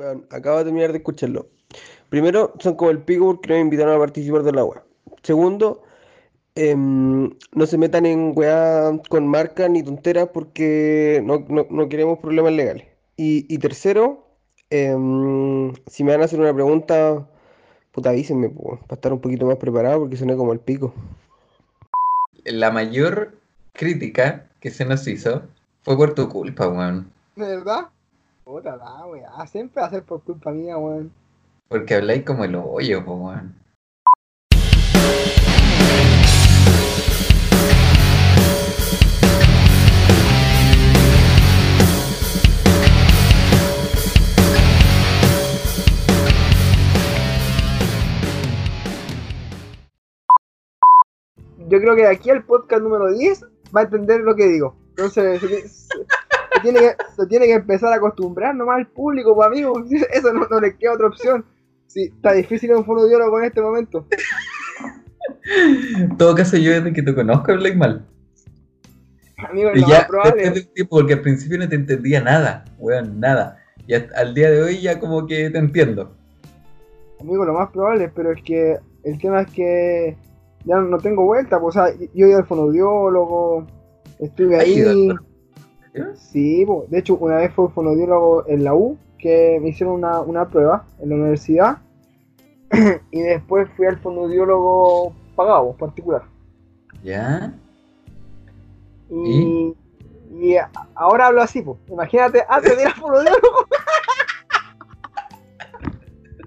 Bueno, acabo de terminar de escucharlo. Primero, son como el pico porque no me invitaron a participar del agua. Segundo, em, no se metan en weá con marcas ni tonteras porque no, no- no queremos problemas legales. Y, y tercero, em, si me van a hacer una pregunta, puta avísenme, po, para estar un poquito más preparado porque suena como el pico. La mayor crítica que se nos hizo fue por tu culpa, weón. ¿De verdad? Puta la weá, siempre va a ser por culpa mía, weón. Porque habláis como el hoyo, po, weón. Yo creo que de aquí al podcast número 10 va a entender lo que digo. Entonces, se, tiene, que, se tiene que empezar a acostumbrar nomás al público, pues amigos. Eso no, no les queda otra opción. Sí, está difícil un fonodiólogo en este momento. En todo caso, yo desde que te conozco hablé mal. Amigos, Y lo ya más probable. de tiempo, porque al principio no te entendía nada, weón, nada. Y al día de hoy ya como que te entiendo. Amigo, lo más probable, pero es que el tema es que ya no tengo vuelta, pues, o sea, yo iba al fonodiólogo, estuve ¿Has ido ahí. Sí, po. de hecho, una vez fue un fonodiólogo en la U que me hicieron una, una prueba en la universidad y después fui al fonodiólogo pagado, particular. ¿Ya? Y, y ahora hablo así, pues. Imagínate antes de ir al fonodiólogo.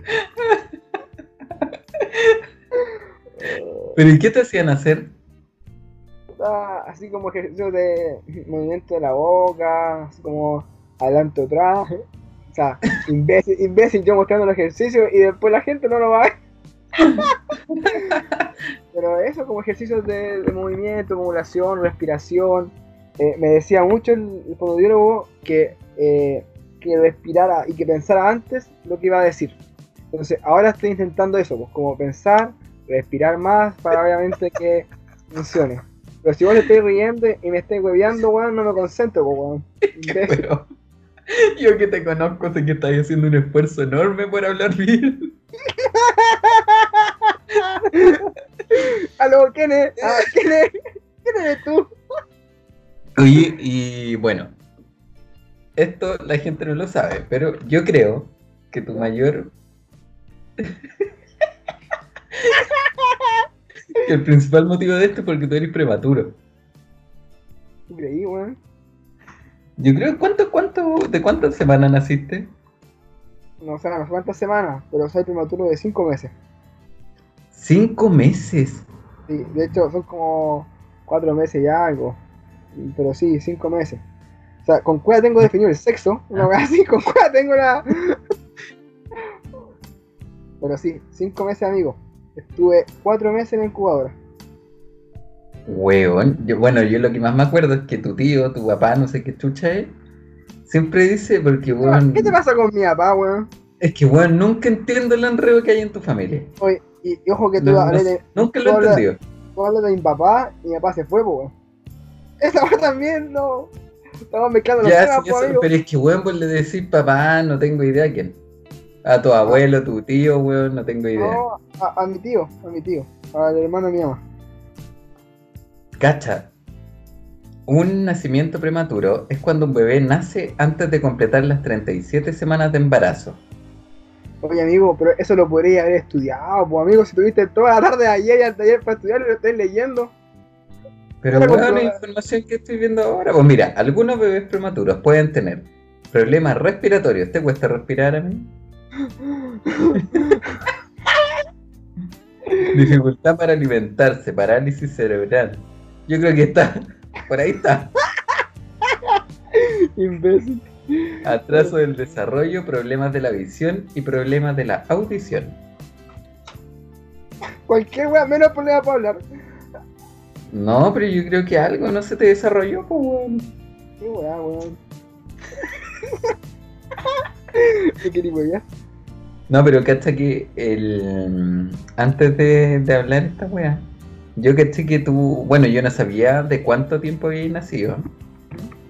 ¿Pero y qué te hacían hacer? Ah, así como ejercicio de movimiento de la boca, así como adelante o atrás. O sea, imbécil, imbécil yo mostrando el ejercicio y después la gente no lo va a ver. Pero eso como ejercicios de, de movimiento, modulación, respiración. Eh, me decía mucho el, el que, eh, que respirara y que pensara antes lo que iba a decir. Entonces ahora estoy intentando eso, pues como pensar, respirar más para obviamente que funcione. Pero si vos te estáis riendo y me estáis hueveando, weón, no me concentro, weón. Pero yo que te conozco sé que estás haciendo un esfuerzo enorme por hablar bien. Aló, ¿quién es? Ah, ¿quién es? ¿Quién eres tú? Oye, y bueno, esto la gente no lo sabe, pero yo creo que tu mayor... el principal motivo de esto es porque tú eres prematuro. Creí, weón. Yo creo, ¿cuánto, cuánto, ¿de cuántas semanas naciste? No sé, no sé cuántas semanas, pero soy prematuro de 5 meses. Cinco meses. Sí, de hecho son como 4 meses ya algo. Y- Pero sí, 5 meses. O sea, con cuál tengo definido el sexo, una vez así, con cuál tengo la. Pero sí, 5 meses, amigo. Estuve 4 meses en la incubadora. Weón, yo, bueno, yo lo que más me acuerdo es que tu tío, tu papá, no sé qué chucha es, siempre dice, porque weón, ¿Qué te pasa con mi papá, weón? es que weón, nunca entiendo el enredo que hay en tu familia. Oye, y, y ojo que tú No, no hablé de, nunca lo he entendido. tú hablas de mi papá y mi papá se fue, weón. Esa weón también no. Estamos mezclando los Ya, temas, sí, po, eso, amigo. pero es que weón, vos le decís papá, no tengo idea quién. A tu abuelo, tu tío, weón, no tengo idea. No, a, a mi tío, a mi tío, al hermano de mi mamá. Cacha. Un nacimiento prematuro es cuando un bebé nace antes de completar las 37 semanas de embarazo. Oye, amigo, pero eso lo podría haber estudiado, pues, amigo, si tuviste toda la tarde de ayer y de ayer para estudiarlo y lo estáis leyendo. Pero weón, como- la información que estoy viendo ahora. Pues mira, algunos bebés prematuros pueden tener problemas respiratorios. ¿Te cuesta respirar a mí? Dificultad para alimentarse, parálisis cerebral. Yo creo que está, por ahí está. Imbécil. Atraso del desarrollo, problemas de la visión y problemas de la audición. Cualquier weón, menos problema para hablar. No, pero yo creo que algo no se te desarrolló, pues weón. Qué weá, weón. ¿Qué? No, pero cacha que el... antes de, de hablar esta weá, yo caché que tú, bueno, yo no sabía de cuánto tiempo habías nacido,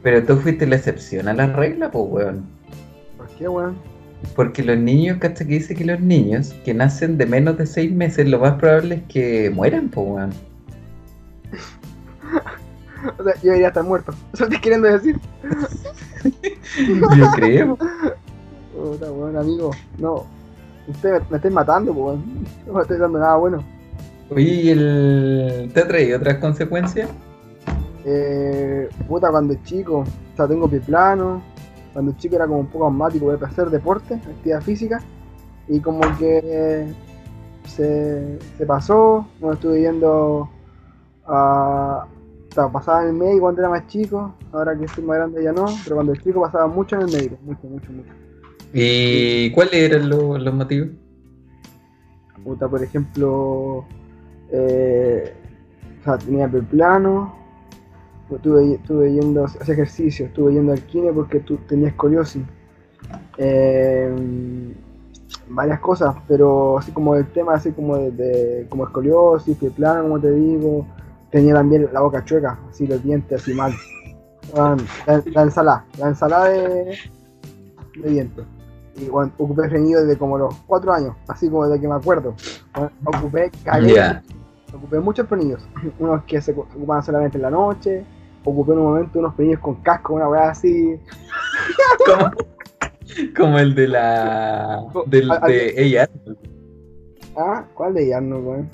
pero tú fuiste la excepción a la regla, pues weón. ¿Por qué, weón? Porque los niños, ¿cachai? Que dice que los niños que nacen de menos de seis meses, lo más probable es que mueran, pues, weón. O sea, yo debería estar muerto. Eso estoy queriendo decir. Yo creo. Puta, weón, amigo. No. Usted me, me matando, pues. No me estoy dando nada bueno. Oye, ¿y el... ¿te ha traído otras consecuencias? Eh, puta, cuando chico, o sea, tengo pie plano. Cuando chico era como un poco asmático de hacer deporte, actividad física. Y como que se, se pasó. No estuve yendo a. O sea, pasaba en el médico cuando era más chico. Ahora que estoy más grande ya no. Pero cuando el chico pasaba mucho en el médico. Mucho, mucho, mucho. ¿Y cuáles eran los, los motivos? Puta, por ejemplo, eh, o sea, tenía plano, estuve, estuve yendo a hacer ejercicio, estuve yendo al kine porque tú tenías escoliosis. Eh, varias cosas, pero así como el tema así como de, como escoliosis, pie plano, como te digo, tenía también la boca chueca, así los dientes así mal. La, la ensalada, la ensalada de, de dientes. Y bueno, ocupé reñido desde como los 4 años, así como desde que me acuerdo. Bueno, ocupé Ya. Ocupé muchos pernillos. Unos que se ocupaban solamente en la noche. Ocupé en un momento unos pernillos con casco, una weá así. Como, como el de la. Del, Al- de ella. Ah, ¿cuál de Yarno, weón?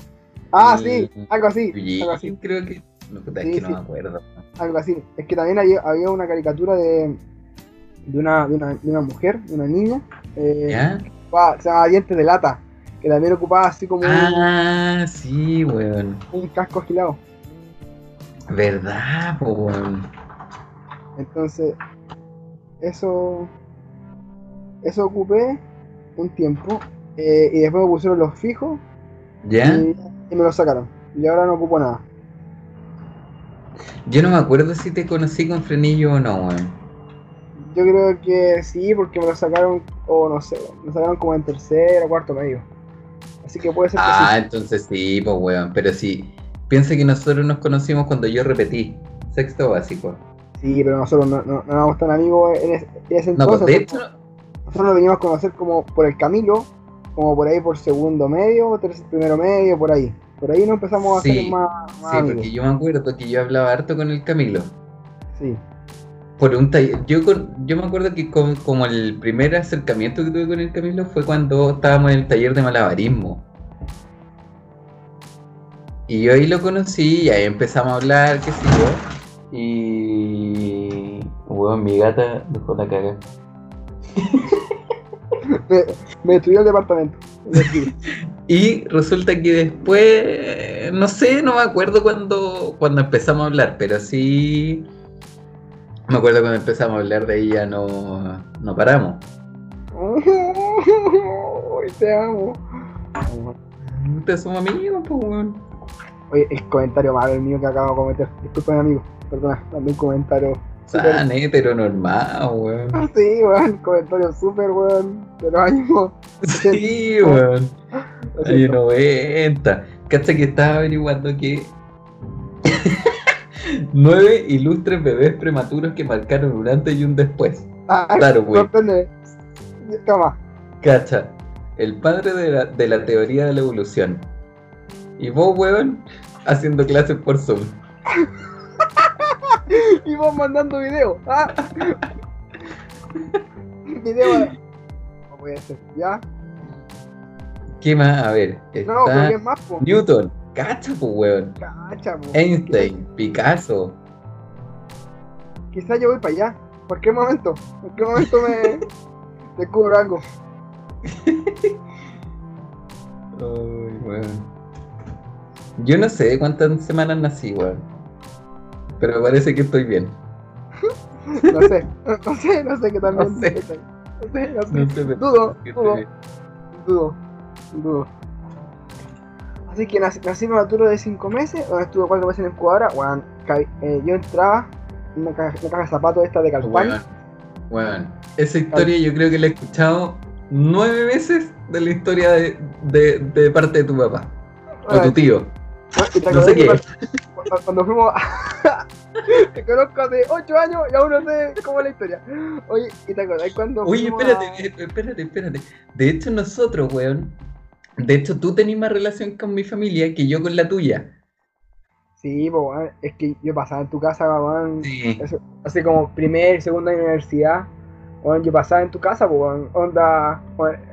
Ah, sí, algo así. Algo así. creo que. No, Sí, es que no sí. me acuerdo. Algo así. Es que también había, había una caricatura de, de, una, de, una, de una mujer, de una niña. Eh, ¿Ya? que ocupaba- se llamaba Dientes de Lata. Que también ocupaba así como un- Ah, sí, weón. un, casco agilado. ¿Verdad, po, weón? Entonces, eso. Eso ocupé un tiempo. eh, y después me pusieron los fijos. ¿Ya? y, y me lo sacaron. Y ahora no ocupo nada. Yo no me acuerdo si te conocí con frenillo o no, weón. Yo creo que sí, porque me lo sacaron, o no sé, me lo sacaron como en tercero o cuarto medio. Así que puede ser que Ah, entonces sí, pues weón. Pero sí, piensa que nosotros nos conocimos cuando yo repetí. Sexto básico. sí. Pero nosotros no, no, no éramos tan amigos en ese, en ese No, pues entonces. de hecho, Nosotros nos veníamos a conocer como por el Camilo, como por ahí por segundo medio, tercer, primero medio, por ahí. Por ahí nos empezamos a Sí, hacer más, más sí, amigos. porque yo me acuerdo que yo hablaba harto con el Camilo. Sí. Por un taller. Yo, con- yo me acuerdo que con- como el primer acercamiento que tuve con el Camilo fue cuando estábamos en el taller de malabarismo. Y yo ahí lo conocí y ahí empezamos a hablar, qué sé yo. Y. Weón, mi gata dejó la caga. Me, me destruyó el departamento. Y resulta que después, no sé, no me acuerdo cuando, cuando empezamos a hablar, pero sí me acuerdo cuando empezamos a hablar de ya no, no paramos. Te amo. Ustedes somos amigos, pues, weón. Oye, el comentario malo el mío que acabo de cometer. Disculpen, amigo. Perdona, también un comentario. súper- Tan heteronormado, weón. Sí, weón. Comentario súper, weón. De los años. Sí, weón. Año siento. 90. Cacha que estaba averiguando que nueve ilustres bebés prematuros que marcaron un antes y un después. Ay, Claro, güey. Toma. Cacha, el padre de la, teoría de la evolución. Y vos, weón, haciendo clases por Zoom. Y vos mandando video. ¿ah? video. No. ¿Ya? ¿Qué más? A ver, No, pero está ¿qué más? Newton, cacha, pues, weón. Cacha, po. Einstein, Picasso. Quizás yo voy para allá. Cualquier momento. Cualquier momento me descubro algo. Ay, weón. Yo no sé cuántas semanas nací, weón. Pero parece que estoy bien. No sé. No sé, no sé qué también. No sé. No sé, no sé. No sé, Dudo, dudo. Dudo, dudo. Así que nací, nací prematuro de 5 meses, o estuve 4 meses en incubadora. Bueno, ca- eh, yo entraba en una caja, una caja de zapatos esta de. Weón, weón. Esa historia yo creo que la he escuchado nueve veces de la historia de, de, de parte de tu papá. O tu tío. No sé qué. cuando, cuando fuimos a, Te conozco hace 8 años y aún no sé cómo es la historia. Oye, ¿y te acordás cuando Oye, espérate, a- eh, espérate, espérate. De hecho, nosotros, weón. De hecho, tú tenés más relación con mi familia que yo con la tuya. Sí, pues, weón, es que yo pasaba en tu casa, weón, Sí. eso- así como primer, segundo año de universidad. Yo pasaba en tu casa, pues, onda,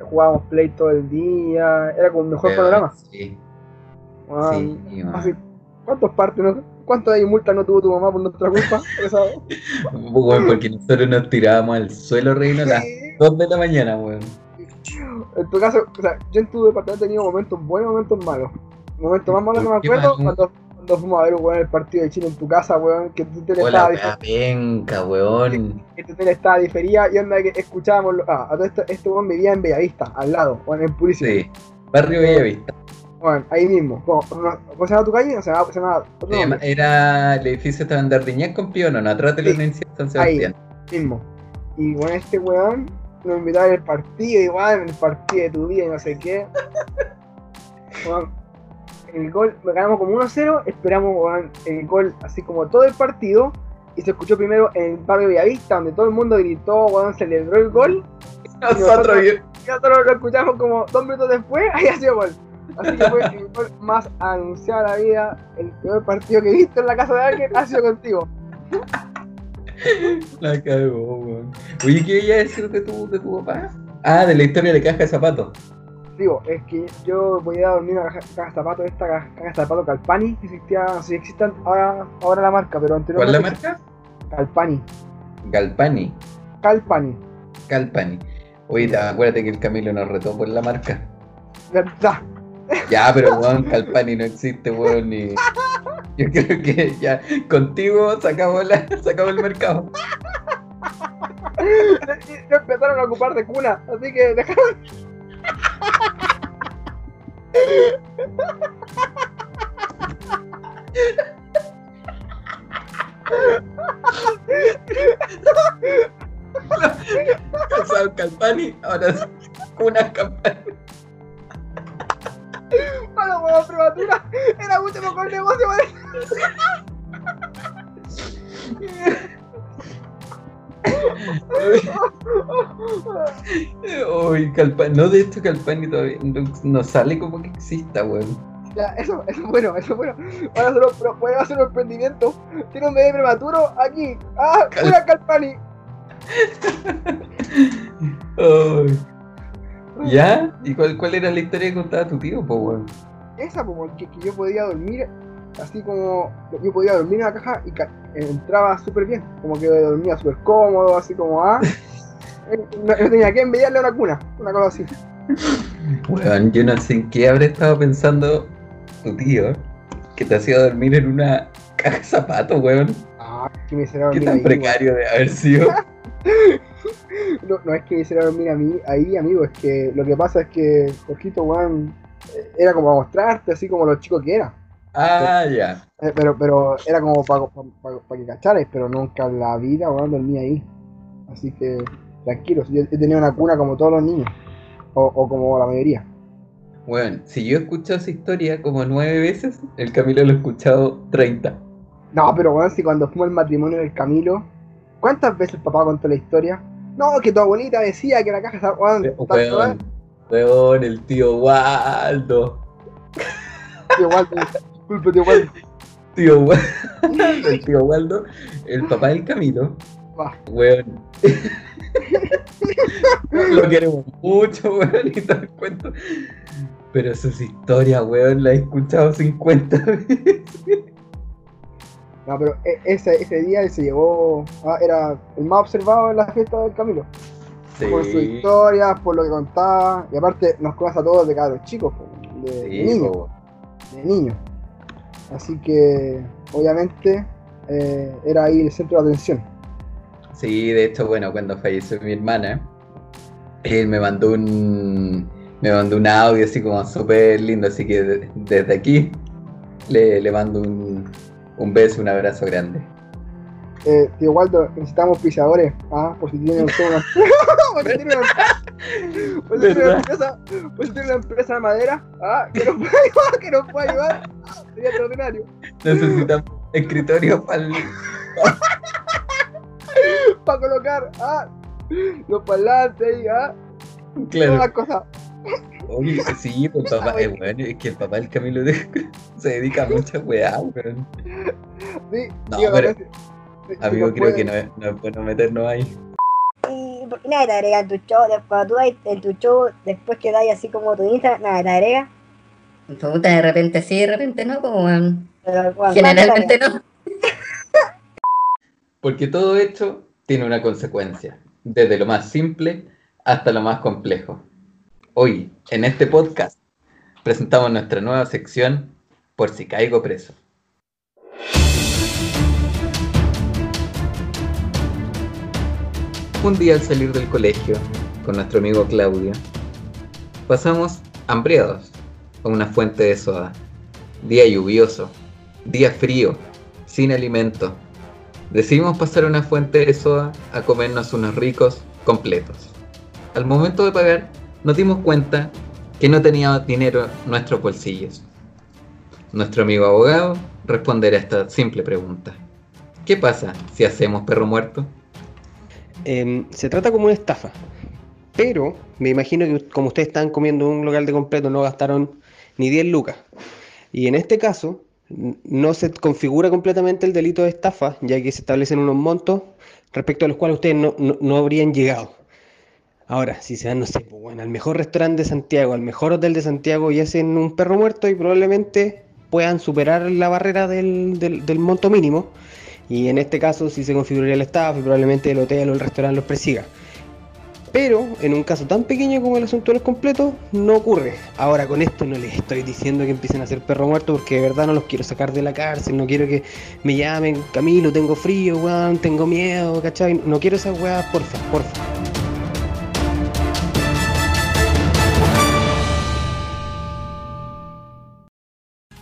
jugábamos play todo el día, era como un mejor Weón, panorama. Sí, sí. Así, ¿Cuántos partes, no? ¿Cuántas de multas no tuvo tu mamá por nuestra culpa? Porque nosotros nos tirábamos al suelo, reino, a las Sí. 2 de la mañana, weón. En tu caso, o sea, yo en tu departamento he tenido momentos buenos y momentos malos. Momentos más malos que me ¿Por qué acuerdo malo? cuando, cuando fuimos a ver weón, el partido de Chile en tu casa, weón, que tu tele Hola, estaba, penca, weón. que tu tele estaba diferida y onda que escuchábamos. lo- ah, a todo esto, este weón vivía en Bellavista, al lado, weón, en Purísimo. Sí. Barrio Bellavista. Bueno, ahí mismo. ¿Cómo, no- ¿cómo se llama tu calle? Se llama, se llama. Era el edificio estaba en Dardiñac con Piono, no, atrás de la Sí. Universidad de San Ahí. Sebastián. mismo. Y bueno, este weón nos ver el partido, igual, el partido de tu vida y no sé qué. Weón, el gol, ganamos como 1-0, esperamos weón, el gol así como todo el partido. Y se escuchó primero en el barrio Villavista, donde todo el mundo gritó, weón, celebró el gol. Nosotros, Y nosotros lo escuchamos como dos minutos después, ahí ha sido gol. Así que fue el gol más anunciado de la vida, el peor partido que he visto en la casa de alguien ha sido contigo. la cagó, weón. Oye, ¿qué iba a decir de tu, de tu papá? Ah, de la historia de caja de zapatos. Digo, es que yo voy a dormir una caja, caja de zapatos, esta caja, caja de zapatos Calpani, que existía, si existe ahora, ahora la marca, pero ¿Cuál es la anteriormente. marca? Calpani. Galpani. Calpani. Calpani. Oye, te- acuérdate que el Camilo nos retó por la marca. ¿Verdad? Ya, pero weón, Calpani no existe, weón, ni. Yo creo que ya contigo sacamos, la, sacamos el mercado. Y lo empezaron a ocupar de cuna, así que dejaron. Casado Calpani, ahora es una campana. para huevo prematura. Era mucho mejor negocio, weón. Uy, Calpani, no de esto Calpani todavía no, no sale como que exista, weón. Ya, eso, eso es bueno, eso es bueno. Ahora solo pro- pueden hacer un emprendimiento. Tiene un bebé prematuro aquí. Ah, Cal- una Calpani. Ay. ¿Ya? ¿Y cuál, cuál era la historia que contaba tu tío, po, weón? Esa, como que, que yo podía dormir, así como yo podía dormir en la caja y ca- entraba súper bien, como que dormía súper cómodo, así como ah. eh, No, no tenía que envidiarle a una cuna, una cosa así. Weón, yo no sé en qué habrá estado pensando tu tío que te hacía dormir en una caja de zapatos, weón. Ah, que me hiciera Qué dormir tan ahí. precario de haber sido. No, no es que me hiciera dormir a mí, ahí, amigo, es que lo que pasa es que Jorgito, weón, eh, era como a mostrarte, así como los chicos que era. Ah, ya. Eh, pero, pero era como para que cacharais, pero nunca en la vida, weón, dormí ahí. Así que, tranquilos, yo he tenido una cuna como todos los niños. O, o como la mayoría. Weón, si yo he escuchado esa historia como nueve veces, el Camilo lo ha escuchado 30. No, pero weón, si cuando fuimos al matrimonio del Camilo, ¿cuántas veces papá contó la historia? No, que tu abuelita decía que la caja estaba. Weón, tanto, Weón, weón, el tío Waldo. Tío Waldo, disculpe, tío Waldo. Tío. El tío Waldo, el papá del Camilo. Weón. Lo queremos mucho, weón, y el cuento. Pero sus historias, weón, las he escuchado 50 veces. No, pero e- ese, ese día él se llevó. ah, era el más observado en la fiesta del Camilo. Por su Sí, historia, por lo que contaba. Y aparte, nos conoce a todos de cabros chicos, de, de sí, niños. po. de niño. Así que, obviamente, eh, era ahí el centro de atención. Sí, de hecho, bueno, cuando falleció mi hermana, él me mandó un me mandó un audio así como súper lindo, así que de- desde aquí le, le mando un, un beso, un abrazo grande. Eh, tío Waldo, necesitamos pisadores. Ah, por si tienen una. por si tiene una, por si tiene una empresa, por si tiene una empresa de madera. Ah, que nos pueda ayudar, que nos pueda ayudar. Ah, sería extraordinario. Necesitamos escritorio para Para colocar, ah, los parlantes ahí, ah, todas Claro. las cosas. Oye, sí, pues papá, es bueno, es que el papá del Camilo de- se dedica a muchas weá, weón. Sí, No, pero- Amigo, creo que no es, no es bueno meternos ahí. ¿Y por qué nadie te agrega en tu show? Después, cuando tú vas en tu show, después que dais así como tu Instagram, nadie te agrega. Puta, de repente sí, de repente no, como. Pero, bueno, Generalmente no. Porque todo esto tiene una consecuencia, desde lo más simple hasta lo más complejo. Hoy, en este podcast, presentamos nuestra nueva sección, Por si caigo preso. Un día al salir del colegio, con nuestro amigo Claudio, pasamos hambriados a una fuente de soda. Día lluvioso, día frío, sin alimento. Decidimos pasar a una fuente de soda a comernos unos ricos completos. Al momento de pagar, nos dimos cuenta que no teníamos dinero en nuestros bolsillos. Nuestro amigo abogado responderá a esta simple pregunta. ¿Qué pasa si hacemos perro muerto? Em, se trata como una estafa. Pero me imagino que como ustedes están comiendo en un local de completo, no gastaron ni 10 lucas. Y en este caso, no se configura completamente el delito de estafa, ya que se establecen unos montos respecto a los cuales ustedes no, no- no habrían llegado. Ahora, si se dan, no sé, pues, bueno, al mejor restaurante de Santiago, al mejor hotel de Santiago y hacen un perro muerto y probablemente puedan superar la barrera del, del- del monto mínimo. Y en este caso sí se configuraría la estafa y probablemente el hotel o el restaurante los persiga. Pero en un caso tan pequeño como el asunto de los completos, no ocurre. Ahora con esto no les estoy diciendo que empiecen a hacer perro muerto porque de verdad no los quiero sacar de la cárcel, no quiero que me llamen, Camilo, tengo frío, weón, tengo miedo, ¿cachai? No quiero esas weas, porfa, porfa.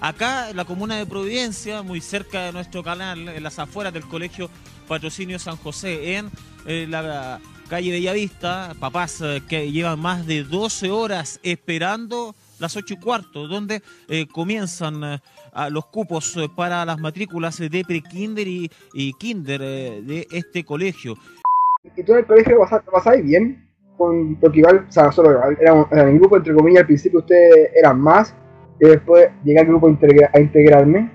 Acá en la comuna de Providencia, muy cerca de nuestro canal, en las afueras del colegio Patrocinio San José, en eh, la calle Bellavista, papás eh, que llevan más de 12 horas esperando las 8 y cuarto, donde eh, comienzan los cupos para las matrículas de pre-kinder y, y kinder de este colegio. ¿Y tú en el colegio pasáis bien? Porque igual, o sea, el grupo, entre comillas, al principio ustedes eran más, y después llegué al grupo a, integra- a integrarme,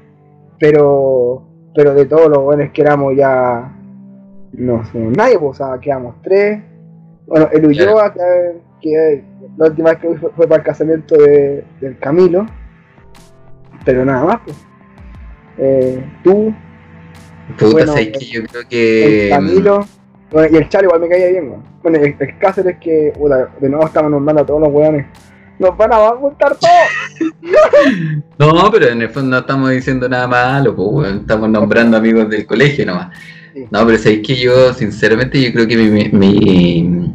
pero pero de todos los buenos que éramos ya no somos nadie, pues, o sea, quedamos tres. Bueno, el Ulloa, que, que la última vez que fue, fue para el casamiento de, del Camilo, pero nada más, pues. Eh, tú, Puta, Bueno, sabes que yo creo el que. Camilo. Bueno, y el Chalo igual me caía bien, weón. Bueno, el, el Cáceres que, puta, de nuevo estamos nombrando a todos los weones. Nos van a juntar todos. No, pero en el fondo no estamos diciendo nada malo, pues. Estamos nombrando amigos del colegio nomás. Sí. No, pero sabéis que yo, sinceramente, yo creo que mi, mi, mi-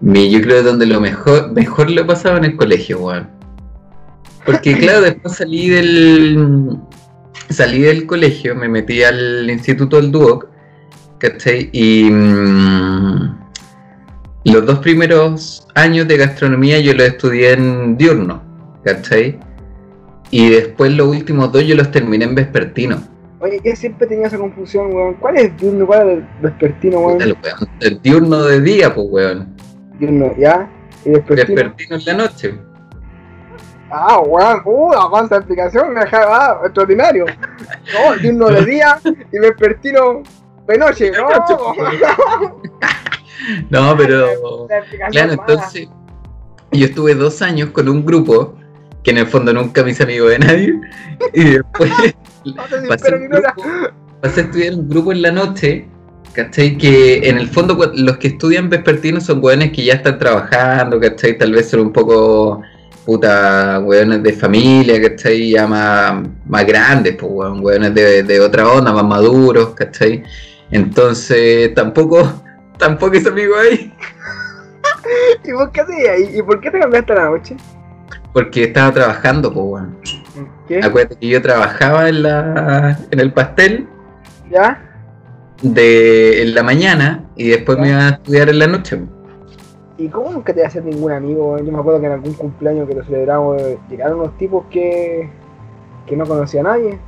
mi- yo creo que donde lo mejor, mejor lo he pasado en el colegio, weón. Porque claro, después salí del, salí del colegio, me metí al instituto del Duoc, ¿cachai? Y mm, los dos primeros años de gastronomía yo los estudié en diurno, ¿cachai? Y después los últimos dos yo los terminé en vespertino. Oye, yo siempre tenía esa confusión, weón. ¿Cuál es diurno? ¿Cuál es el vespertino, weón? El, weón, el diurno de día, pues, weón. Diurno, ¿ya? Y vespertino. Vespertino en la noche. Ah, weón. Uh, cuánta explicación. Me ah, extraordinario. No, diurno de día y vespertino de noche. No, No, pero. Claro, entonces. Yo estuve dos años con un grupo que en el fondo nunca me hice amigo de nadie. Y después pasé, un grupo- pasé a estudiar un grupo en la noche. ¿Cachai? Que en el fondo los que estudian vespertino son hueones que ya están trabajando, ¿cachai? Tal vez son un poco puta hueones de familia, ¿cachai? Ya más, más grandes, pues hueones de, de otra onda, más maduros, ¿cachai? Entonces tampoco, tampoco es amigo ahí. ¿Y por qué hacías? ¿Y, ¿Y por qué te cambiaste a la noche? Porque estaba trabajando, pues weón. ¿Qué? Acuérdate que yo trabajaba en la en el pastel ¿Ya? de en la mañana y después me iba a estudiar en la noche. ¿Y cómo nunca te hacer ningún amigo? Yo me acuerdo que en algún cumpleaños que lo celebramos eh, llegaron unos tipos que, que no conocía a nadie.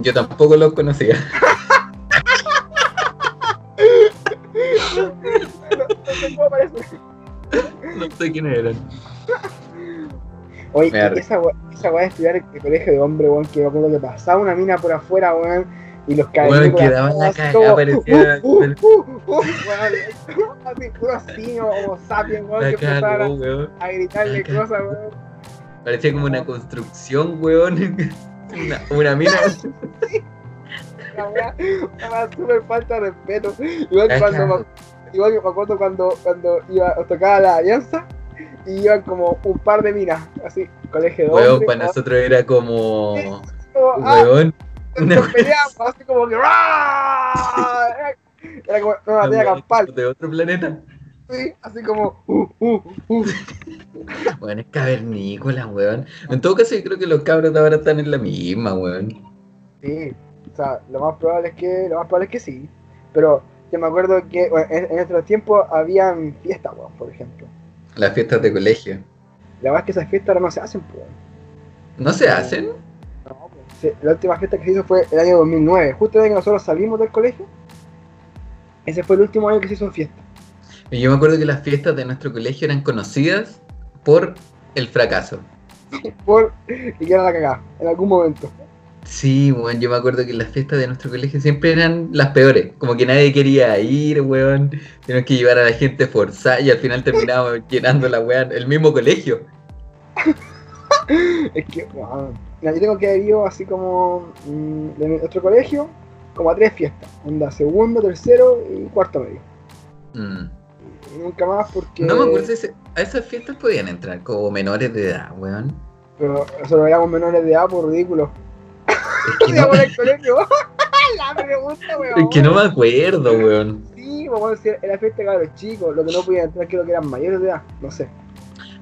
Yo tampoco los conocía. parece. No sé quiénes eran. Oye, esa weá esa weá de estudiar en el colegio de hombre, weón, que me acuerdo que pasaba una mina por afuera, weón, y los Weón, caballeros. quedaba la cagada, parecía- Uh, uh, uh, weón, así, puro simio, como sapiens, weón, que empezaban weón. a, gritarle cosas, weón. Parecía como una construcción, weón. Una, una mina. La weá, una weá súper falta de respeto. Igual cuando igual que me acuerdo cuando, cuando iba, tocaba la alianza y iban como un par de minas, así, colegio de Weón, para nosotros era como. como, ah, Weón. Una nos peleamos, así como que ¡ah! Era, como una batalla campal, de otro planeta. sí, así como uh, uh, uh. Weón, es cavernícola, weón. En todo caso, yo creo que los cabros de ahora están en la misma, weón. Sí, o sea, lo más probable es que, lo más probable es que sí. Pero yo me acuerdo que bueno, en, en nuestros tiempos habían fiestas, por ejemplo. Las fiestas de colegio. La verdad es que esas fiestas ahora no se hacen, pues. weón. ¿No se hacen? No, pues, la última fiesta que se hizo fue el año 2009, justo año que nosotros salimos del colegio. Ese fue el último año que se hizo fiesta. Y Yo me acuerdo que las fiestas de nuestro colegio eran conocidas por el fracaso. Por y que era la cagada, en algún momento. Sí, weón, yo me acuerdo que las fiestas de nuestro colegio siempre eran las peores. Como que nadie quería ir, weón. Teníamos que llevar a la gente forzada y al final terminábamos llenando la weón, el mismo colegio. Es que, weón, yo tengo que haber ido así como mm, de nuestro colegio, como a tres fiestas. Onda, segundo, tercero y cuarto medio. Mm. Y nunca más porque... No me acuerdo si a esas fiestas podían entrar como menores de edad, weón. Pero nosotros éramos menores de edad por ridículo. No. La pregunta, weón. es que no me acuerdo, weón. Sí, decir, era fiesta de cabros chicos. Lo que no podían entrar creo que eran mayores de edad. No sé.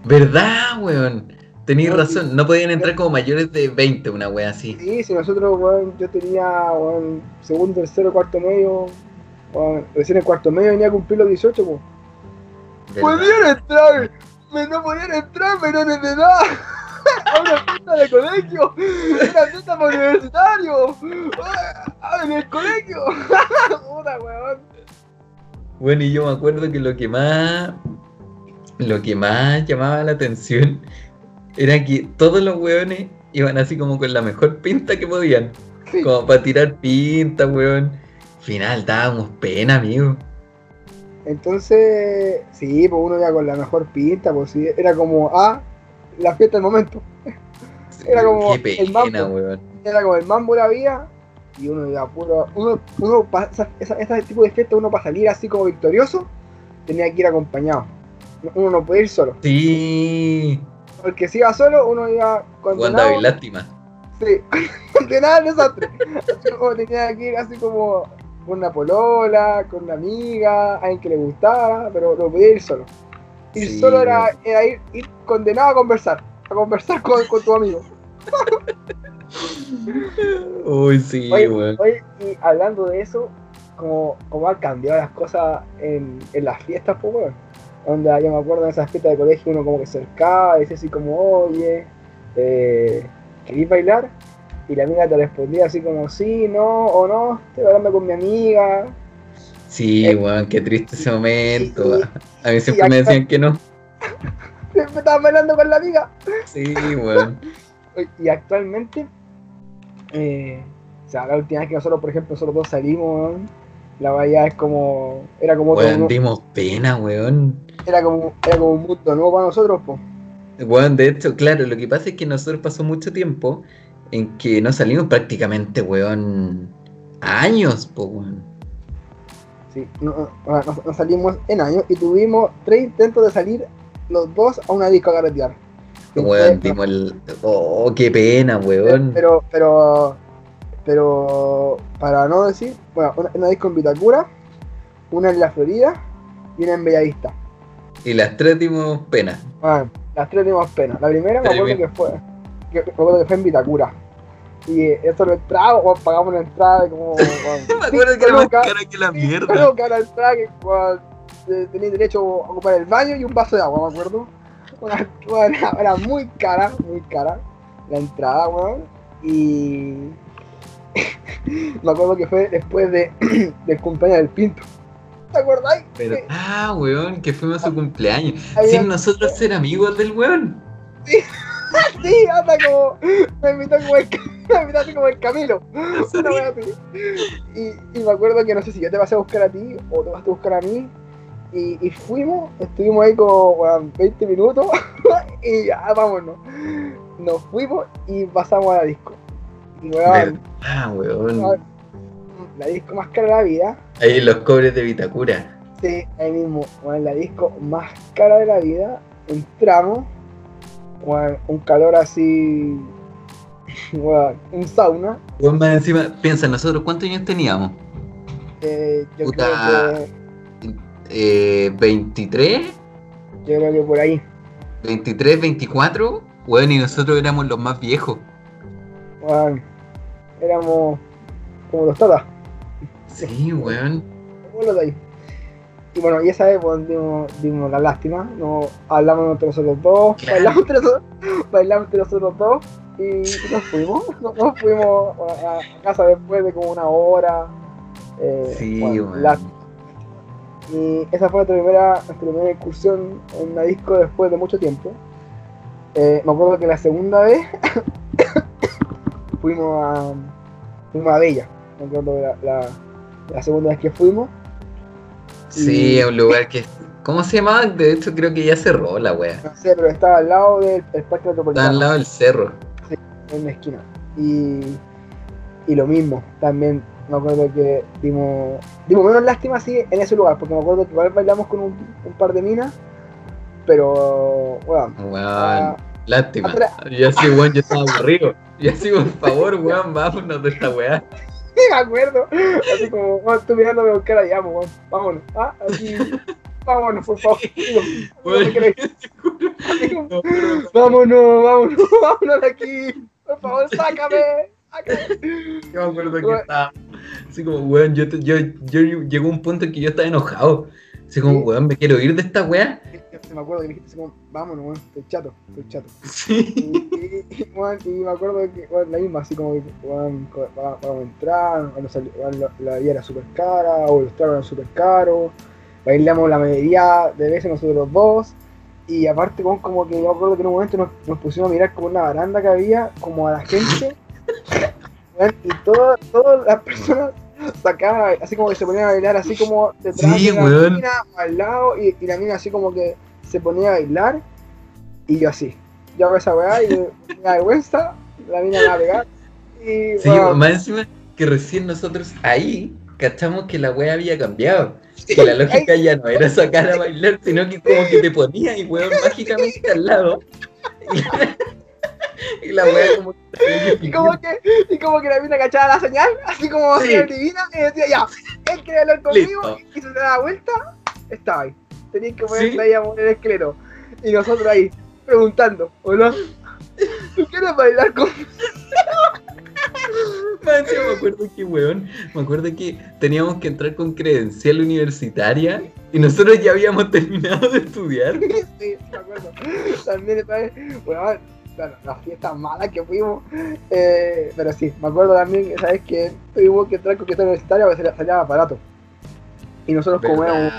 ¿Verdad, weón? Tenías No, razón, no podían entrar como mayores de 20, una wea así. Sí, si nosotros, weón, yo tenía, weón, segundo, tercero, cuarto medio. Weón, recién en cuarto medio venía a cumplir los 18, pues. ¿Verdad? Podían entrar, me- no podían entrar menores de edad a una fiesta de colegio, una fiesta para universitario, ah, en el colegio. Puta, weón. Bueno, y yo me acuerdo que lo que más. Lo que más llamaba la atención era que todos los weones iban así como con la mejor pinta que podían. Sí. Como para tirar pinta, weón. Final dábamos pena, amigo. Entonces, sí, pues uno iba con la mejor pinta, pues sí, era como, ah, la fiesta del momento. Era como Qué el mambo. weón. Era como el mambo la vida y uno iba puro, uno, uno pa- esa, ese tipo de fiesta, uno para salir así como victorioso, tenía que ir acompañado. No- Uno no puede ir solo. Sí. Porque si iba solo, uno iba condenado. David, lástima. Sí, condenado al desastre. Como tenía que ir así como con una polola, con una amiga, alguien que le gustara, pero no podía ir solo. Sí, solo era, ir, ir condenado a conversar, a conversar con, con tu amigo. Uy, sí, Oye, weón. oye, y hablando de eso, como, como han cambiado las cosas en, en las fiestas, pues weón. Onda, yo me acuerdo en esas fiestas de colegio uno como que se acercaba y decía así como, oye, eh, ¿querés bailar? Y la amiga te respondía así como, sí, no, o no, estoy hablando con mi amiga. Sí, eh, weón, qué triste ese momento. A mí siempre me decían que no. Siempre estaba bailando con la amiga. Sí, weón. Y actualmente, eh, o sea, la última vez que nosotros, por ejemplo, nosotros dos salimos, weón, la valla es como, era como Weón, mundo- dimos pena, weón. era como, era como un mundo nuevo para nosotros, pues. Weón, de hecho, claro, lo que pasa es que nosotros pasó mucho tiempo en que no salimos prácticamente, weón, años, po, weón. Sí, no, no- no- no salimos en años y tuvimos tres intentos de salir los dos a una disco a carretear. Weón, dimos el... Oh, qué pena, weón. Pero, pero, pero, para no decir, bueno, una, una disco en Vitacura, una en la Florida y una en Bellavista. Y las tres dimos pena. Bueno, las tres dimos pena. La primera me acuerdo que fue, que, me acuerdo que fue en Vitacura. Y esto lo entraba, bueno, pagamos la entrada de como. Me acuerdo que era más cara que la mierda. Creo que la entrada que bueno, tenéis derecho a ocupar el baño y un vaso de agua, me acuerdo. Una, era muy cara, muy cara la entrada, weón. Y me acuerdo que fue después de, del cumpleaños del Pinto. ¿Te acordáis? Pero, Sí, ah, weón, que fuimos a su cumpleaños. Sin nosotros ser amigos del weón. Sí, anda como. Me invitó como el, me invitó así como el Camilo. Una wea así. Y, y me acuerdo que no sé si yo te pasé a buscar a ti o te vas a buscar a mí. Y, y fuimos, estuvimos ahí como weón, 20 minutos y ya vámonos. Nos fuimos y pasamos a la disco. Y weón, Ah, weón. la disco más cara de la vida. Ahí los cobres de Vitacura. Sí, ahí mismo, weón, la disco más cara de la vida. Entramos, un calor así, un sauna. Más encima, piensa, nosotros cuántos años teníamos? Eh, yo, Puta. creo Eh, 23, que, yo creo que por ahí. 23, 24. Weón, y nosotros éramos los más viejos. weón, éramos como los tatas, Sí, weón. ahí. Y bueno, y esa vez dimos, dimos la lástima, no, hablamos entre nosotros dos, Claro. bailamos entre nosotros, bailamos entre nosotros dos y nos fuimos, nos, nos fuimos a, a casa después de como una hora. eh, Sí, bueno, la- Y esa fue nuestra primera, nuestra primera incursión en una disco después de mucho tiempo. Eh, me acuerdo que la segunda vez fuimos a fuimos a Bella. Me acuerdo la, la, la segunda vez que fuimos. Sí, Y- un lugar que. ¿Cómo se llamaba? De hecho, creo que ya cerró la wea. No sé, pero estaba al lado del parque metropolitano. al lado del cerro. en la esquina. Y, y lo mismo, también me acuerdo que dimos, dimos menos lástima así en ese lugar, porque me acuerdo que igual bailamos con un, un par de minas, pero bueno, Weón, Ah, lástima. atrás. Yo así, weón, yo estaba aburrido. Y así, por favor, weón, vámonos de esta weá. me acuerdo, así como, bueno, tú mirándome a buscar allá, pues, bueno, vámonos, ah, así, vámonos, por favor, digo, no No, pero- vámonos, vámonos, vámonos de aquí, por favor, sácame, sácame. Yo me acuerdo que estaba así como, weón, yo, te- yo, yo llegó un punto en que yo estaba enojado. Así como, weón, me quiero ir de esta weá. Me acuerdo que me dijiste así como, vámonos, bueno, estoy chato, estoy chato. Sí. Y, y, bueno, y me acuerdo que la misma, así como va- vamos a entrar, la, la vida era súper cara, o los tragos eran súper caros, bailamos la mayoría de veces nosotros dos, y aparte como, como que yo me acuerdo que en un momento nos, nos pusimos a mirar como una baranda que había, como a la gente, y todo- todas las personas sacaban, así como que se ponían a bailar, así como detrás Sí, de la mina, al lado, y, y la mina así como que se ponía a bailar, y yo así. Yo hago esa weá y me da vergüenza, la mina me va a pegar. Y Sí, bueno, más encima que recién nosotros ahí cachamos que la wea había cambiado. Que la lógica ya no era sacar a bailar, sino que como que te ponía y weón mágicamente al lado. Y la, la wea como que y como que, y como que la mina cachaba la señal, así como Sí. señal divina, y decía ya, él quiere hablar conmigo, Listo. y se da vuelta, estaba ahí. Tenías que ponerse Sí. ahí a mover el esqueleto. Y nosotros ahí, preguntando, hola, ¿tú quieres bailar conmigo? Encima me acuerdo que, weón, me acuerdo que teníamos que entrar con credencial universitaria y nosotros ya habíamos terminado de estudiar. sí, me acuerdo. También vez, bueno, las fiestas malas que fuimos. eh, pero sí, me acuerdo también, ¿sabes? Que tuvimos que entrar con que universitaria porque salía, barato. Y nosotros, como éramos,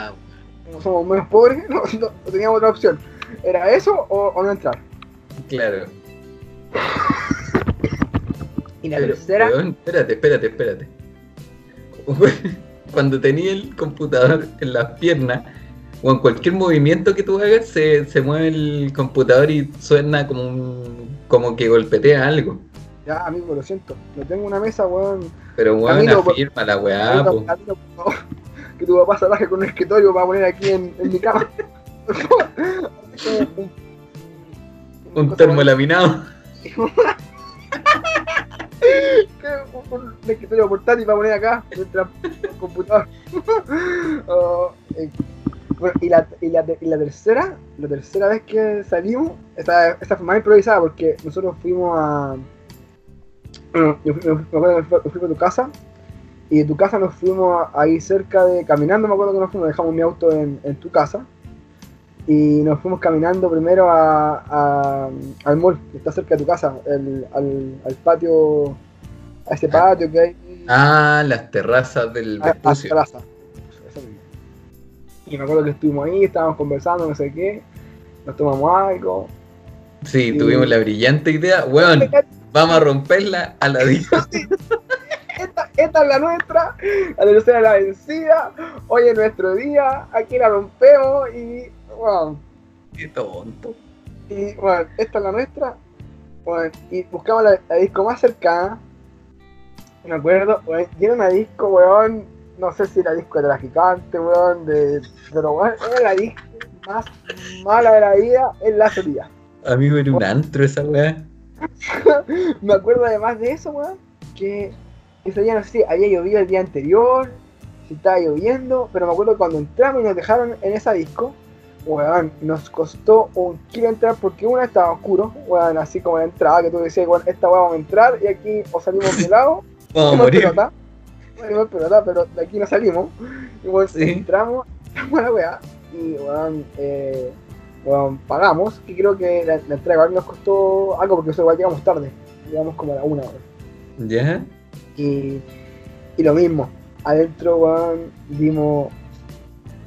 como somos menos pobres, no, no- no teníamos otra opción. ¿Era eso o, o no entrar? Claro. Y la Pero, tercera, weón, espérate, espérate, espérate. Cuando tenía el computador en las piernas, o en cualquier movimiento que tú hagas, se, se mueve el computador y suena como un, como que golpetea algo. ya, amigo, lo siento. No tengo una mesa, weón. Pero weón, por- afirma la weá, po. Que tu papá se con un escritorio para poner aquí en, en mi cama. Un- Un termolaminado. un, escritorio portátil para poner acá mientras el computador. Oh, eh, bueno, y la, y, la, y la tercera, la tercera vez que salimos, esta, esta fue más improvisada porque nosotros fuimos a. Bueno, yo me acuerdo que fui, a tu casa y de tu casa nos fuimos ahí cerca de. Caminando, me acuerdo que nos fuimos, dejamos mi auto en, en tu casa y nos fuimos caminando primero a, a- al mall que está cerca de tu casa, el- al, al patio, a ese patio que hay. Ah, las terrazas del a- a Vespucio. Y me acuerdo que estuvimos ahí, estábamos conversando, no sé qué, nos tomamos algo. Sí, tuvimos la brillante idea, weón, vamos a romperla a la. Esta, esta es la nuestra, la tercera la vencida, hoy es nuestro día, aquí la rompemos y, bueno, Qué tonto. y bueno, esta es la nuestra, bueno, y buscamos la, la disco más cercana, me acuerdo, bueno, y era una disco, weón, no sé si era disco de traficante, weón, de, pero weón, era la disco más mala de la vida en la salida. Amigo, era un antro esa weá. Me acuerdo además de eso, weón, que ese día no sé si había llovido el día anterior, si estaba lloviendo, pero me acuerdo que cuando entramos y nos dejaron en esa disco, weón, nos costó un kilo entrar porque una estaba oscuro, weón, así como la entrada, que tú decías, weón, esta weón vamos a entrar y aquí o salimos de lado, Vamos a morir. pelota, salimos pelota, pero de aquí no salimos, y Sí. entramos, entramos a la weá, y weón, eh, weón, pagamos, que creo que la, la entrada nos costó algo porque igual llegamos tarde, llegamos como a la una hora. ¿Ya? Y, y lo mismo, adentro, weón, dimos,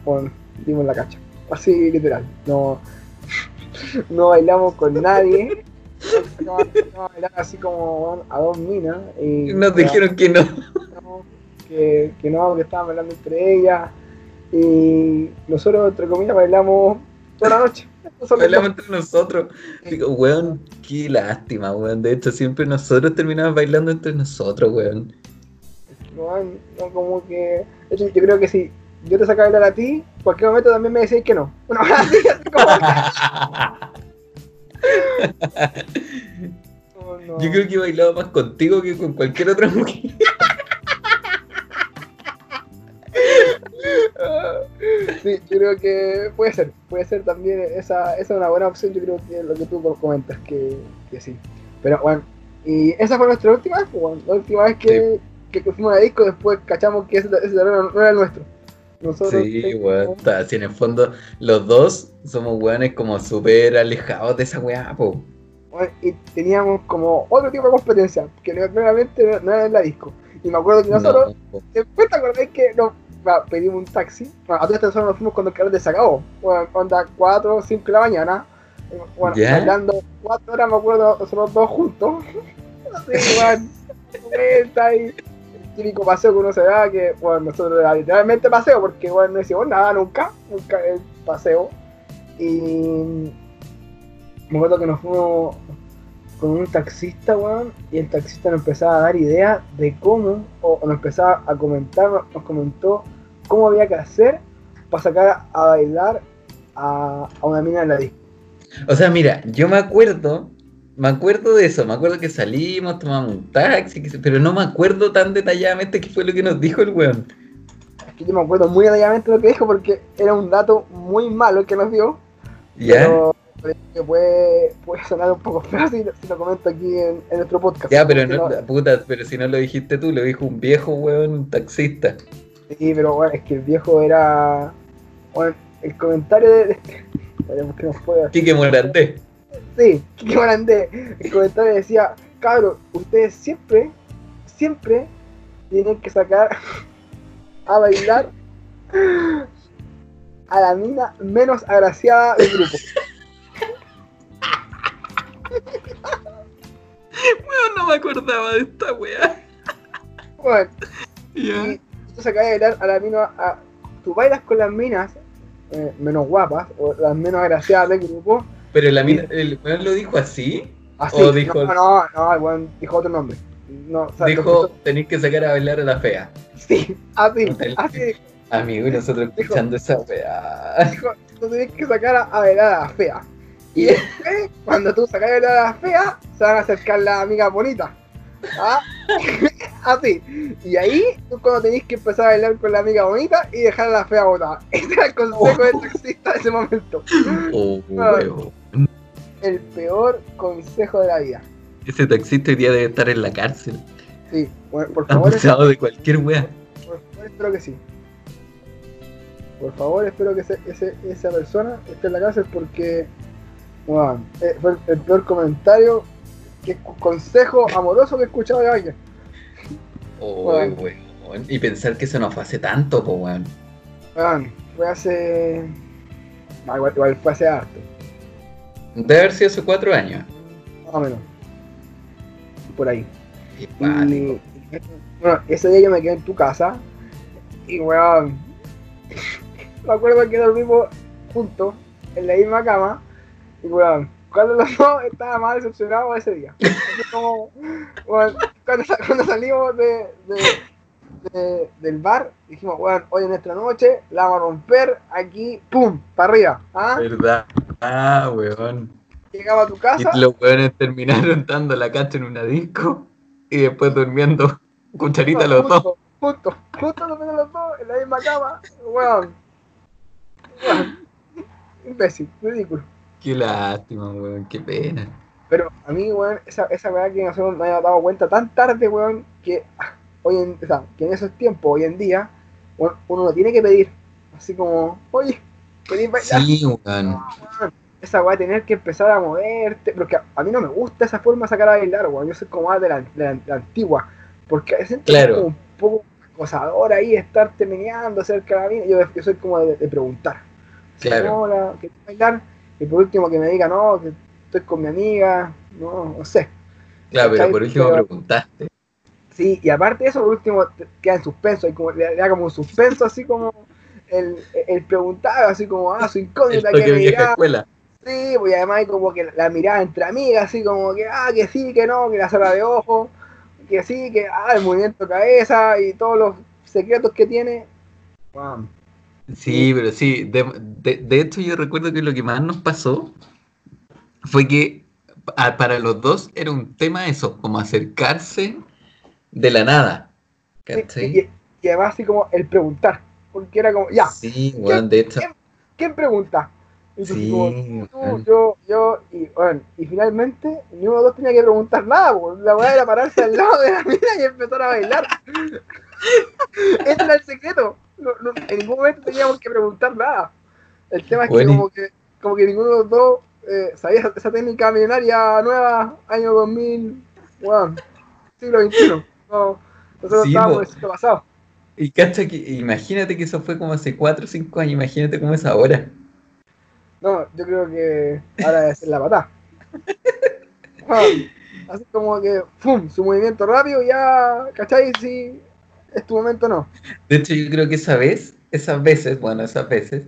weón, dimos la cacha. Así literal. No, no bailamos con nadie. No, no así como a dos minas. Y, Nos weón, dijeron que no. no, que, que no, que estaban bailando entre ellas. Y nosotros, entre comillas, bailamos toda la noche. Bailamos entre nosotros. Digo, weón, qué lástima, weón. De hecho, siempre nosotros terminamos bailando entre nosotros, weón. Weón, no, como que. De hecho, yo creo que si yo te sacaba a bailar a ti, en cualquier momento también me decís que no. Una así, así como. no, no. Yo creo que he bailado más contigo que con cualquier otra mujer. Sí, yo creo que puede ser, puede ser también esa, esa es una buena opción, yo creo que lo que tú comentas, que, que sí. Pero bueno, y esa fue nuestra última vez, pues, bueno, la última vez que, que, que fuimos a disco, después cachamos que ese, ese terreno no era el nuestro. Nosotros Sí, weón. está, Así en el fondo, los dos somos weones como súper alejados de esa weá, po. bueno, y teníamos como otro tipo de competencia, que claramente no, no era en la disco. Y me acuerdo que nosotros, No, después te acordás que nos pedimos un taxi. Bueno, a todas estas nos fuimos cuando el carrete se acabó. Bueno, onda 4 o 5 de la mañana. Bueno, ¿Ya? bailando 4 horas, me acuerdo, nosotros dos juntos. Así, bueno, el típico paseo que uno se da, que bueno, nosotros era literalmente paseo, porque bueno, no hicimos nada nunca, nunca el paseo. Y me acuerdo que nos fuimos con un taxista, weón, y el taxista nos empezaba a dar ideas de cómo, o, o nos empezaba a comentar, nos comentó cómo había que hacer para sacar a bailar a, a una mina en la disco. O sea, mira, yo me acuerdo, me acuerdo de eso, me acuerdo que salimos, tomamos un taxi, pero no me acuerdo tan detalladamente qué fue lo que nos dijo el weón. Es que yo me acuerdo muy detalladamente lo que dijo porque era un dato muy malo el que nos dio, ¿Ya? pero que puede, puede sonar un poco feo si, si lo comento aquí en, en nuestro podcast. Ya, pero no, puta, pero si no lo dijiste tú, lo dijo un viejo weón, un taxista. Sí, pero bueno, es que el viejo era. Bueno, el comentario de. que nos pueda. Quique Morandé. Sí, Kike Morandé. El comentario decía: Cabros, ustedes siempre, siempre tienen que sacar a bailar a la mina menos agraciada del grupo. No me acordaba de esta weá. Bueno, y tú sacas a bailar a la mina. A, tú bailas con las minas eh, menos guapas o las menos agraciadas del grupo. Pero la mina, el weón lo dijo así. Así, O dijo- no, no, no, el weón dijo otro nombre. No, o sea, Dijo, tenéis que sacar a bailar a la fea. sí, así, así dijo, Amigo, y nosotros Dijo- escuchando esa weá. dijo, tú tienes que sacar a, a bailar a la fea. Y después, cuando tú sacas la fea, se van a acercar las amigas bonitas. ¿Ah? Así. Y ahí, tú cuando tenés que empezar a bailar con la amiga bonita y dejar a la fea botada. Ese era el consejo del taxista de ese momento. Oh. El peor consejo de la vida. Ese taxista hoy día debe estar en la cárcel. Sí, por favor, de cualquier weá. Por favor, espero que sí. Por favor, espero que ese- ese- esa persona esté en la cárcel porque weón, eh, fue el, peor comentario, que consejo amoroso que he escuchado de alguien. Oh, weón. Y pensar que eso no fue hace tanto, po, weón. Weón, fue hace. No, igual, igual fue hace harto, Debe haber sido hace cuatro años. más o menos. Por ahí. Y, Y, pánico. bueno, ese día yo me quedé en tu casa y weón, me acuerdo que dormimos juntos en la misma cama y weón, cuando los dos estaba más decepcionado ese día. Así como, weón, cuando, sa- cuando salimos de, de- de- del bar, dijimos, weón, hoy en nuestra noche la vamos a romper aquí, pum, para arriba. ¿ah? ¿Verdad? Ah, weón. Llegaba a tu casa, Y los weones terminaron dando la cacha en una disco y después durmiendo cucharita los dos. Justo, justo, justo durmiendo los dos en la misma cama, weón. Weón. Imbécil, ridículo. Qué lástima, weón, qué pena. Pero a mí, weón, esa, esa weá que nosotros nos habíamos dado cuenta tan tarde, weón, que ah, hoy en, o sea, que en esos tiempos, hoy en día, weón, uno no tiene que pedir. Así como, oye, ¿queréis bailar? Sí, weón. No, weón, esa weá tener que empezar a moverte, porque a, a mí no me gusta esa forma de sacar a bailar, weón. Yo soy como más de la, de la- de la antigua, porque veces Claro. como un poco acosador ahí, estarte meneando cerca de la mina. Yo, yo soy como de, de preguntar. Claro. ¿qué bailar? Y por último que me diga, no, que estoy con mi amiga, no, no sé. Claro, pero por último Pero- preguntaste. Sí, y aparte de eso, por último, queda en suspenso, hay como, le, da como un suspenso, así como el, el preguntar, así como, ah, su incógnita, que vieja dirá, escuela. Sí, pues y además hay como que la mirada entre amigas, así como que, ah, que sí, que no, que la sala de ojos, que sí, que, ah, el movimiento de cabeza y todos los secretos que tiene. Wow. Sí, pero sí, de, de- de hecho yo recuerdo que lo que más nos pasó fue que a- para los dos era un tema eso, como acercarse de la nada. Sí, ¿Cachai? y, y además así como el preguntar, porque era como, ya, Sí, weón, de hecho. ¿quién pregunta? Y Sí, como, tú, yo, yo, y bueno, y finalmente ni uno de los dos tenía que preguntar nada, pues, la weá era pararse al lado de la mina y empezar a bailar. Ese era el secreto. No- no- en ningún momento teníamos que preguntar nada. El tema es que Bueno, como que, como que ninguno de los dos eh, sabía esa, técnica milenaria nueva, año 2000, weón, siglo XXI. No, nosotros Sí, estábamos en el siglo pasado. Y cacha que, imagínate que eso fue como hace 4 o 5 años, imagínate cómo es ahora. No, yo creo que ahora ser la patada. Así como que, ¡pum! Su movimiento rápido, ya, ¿cachai? Si es tu momento, no. De hecho, yo creo que esa vez, esas veces, bueno, esas veces,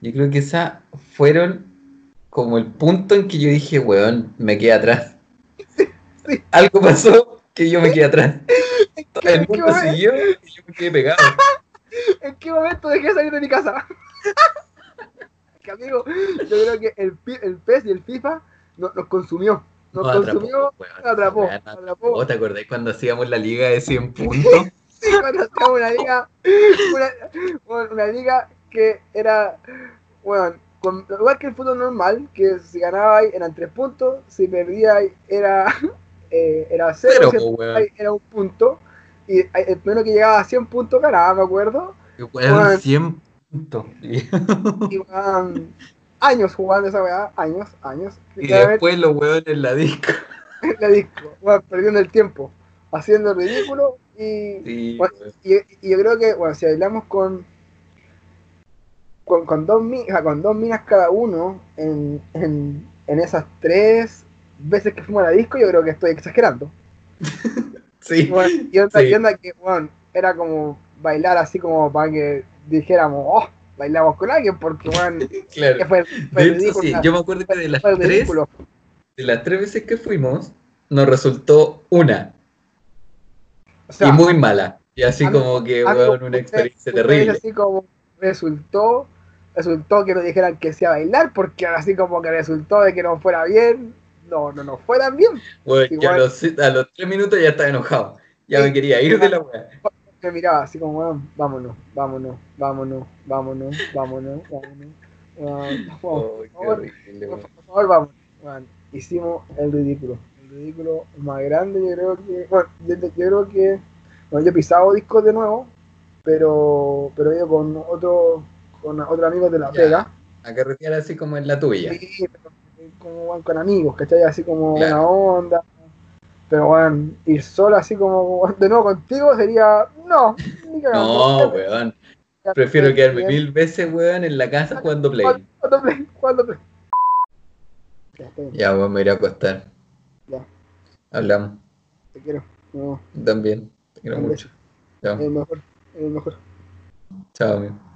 yo creo que esas fueron como el punto en que yo dije, weón, me quedé atrás. sí. Algo pasó que yo me quedé atrás. ¿En El mundo siguió y yo me quedé pegado. en qué momento dejé de salir de mi casa? que amigo, yo creo que el, el PES y el FIFA no- nos consumió. Nos Nos atrapó, consumió, weón. nos atrapó. Weón, nos nos atrapó. atrapó. ¿Te acordás cuando hacíamos la liga de 100 puntos? Sí, una liga, una, bueno, una liga que era, bueno, con- igual que el fútbol normal, que si ganaba eran tres puntos, si perdía era, eh, era cero, si era un punto, y el primero que llegaba a 100 puntos ganaba, me acuerdo, Weón. 100 puntos. Y, weón, años jugando esa weá, años, años, y después los weones en la disco. la disco, perdiendo el tiempo, haciendo el ridículo, Sí, Bueno, weón. Y, y yo creo que, bueno, si hablamos con con, con dos, con dos minas cada uno en, en, en esas tres veces que fuimos a la disco, yo creo que estoy exagerando. Sí. Bueno, y onda, Sí. que, bueno, era como bailar así como para que dijéramos, oh, bailamos con alguien, porque, bueno, Claro. que fue, fue De hecho, ridículo. sí, yo me acuerdo que de las tres, ridículo. de las tres veces que fuimos, nos resultó una, O sea, y muy mala. Y así mí- como que, weón, una experiencia terrible. Así como resultó, resultó que nos dijeran que sea bailar, porque así como que resultó de que no fuera bien, no, no nos fue tan bien. A los, a los tres minutos ya estaba enojado. Ya Sí. me quería ir de la weá. Me miraba así como, weón, vámonos, vámonos, vámonos, vámonos, vámonos, vámonos. Oh, por favor, por favor, vamos. Weón, hicimos el ridículo. Ridículo más grande, yo creo que. Bueno, yo, yo creo que. Bueno, yo he pisado discos de nuevo, pero, pero yo con otro, con otro amigo de la Ya. pega. A carretear así como en la tuya. Sí, pero como con amigos, ¿cachai? Así como Claro. una onda. Pero bueno, ir solo así como de nuevo contigo sería. No, ni cagando. No, weón. Prefiero quedarme mil veces, weón, en la casa jugando Play. Jugando Play, jugando Play. Ya, weón, me iré a acostar. Ya. Hablamos. te quiero. No, También. Te quiero mucho. Chao. es el mejor, es el mejor. Chao, amigo.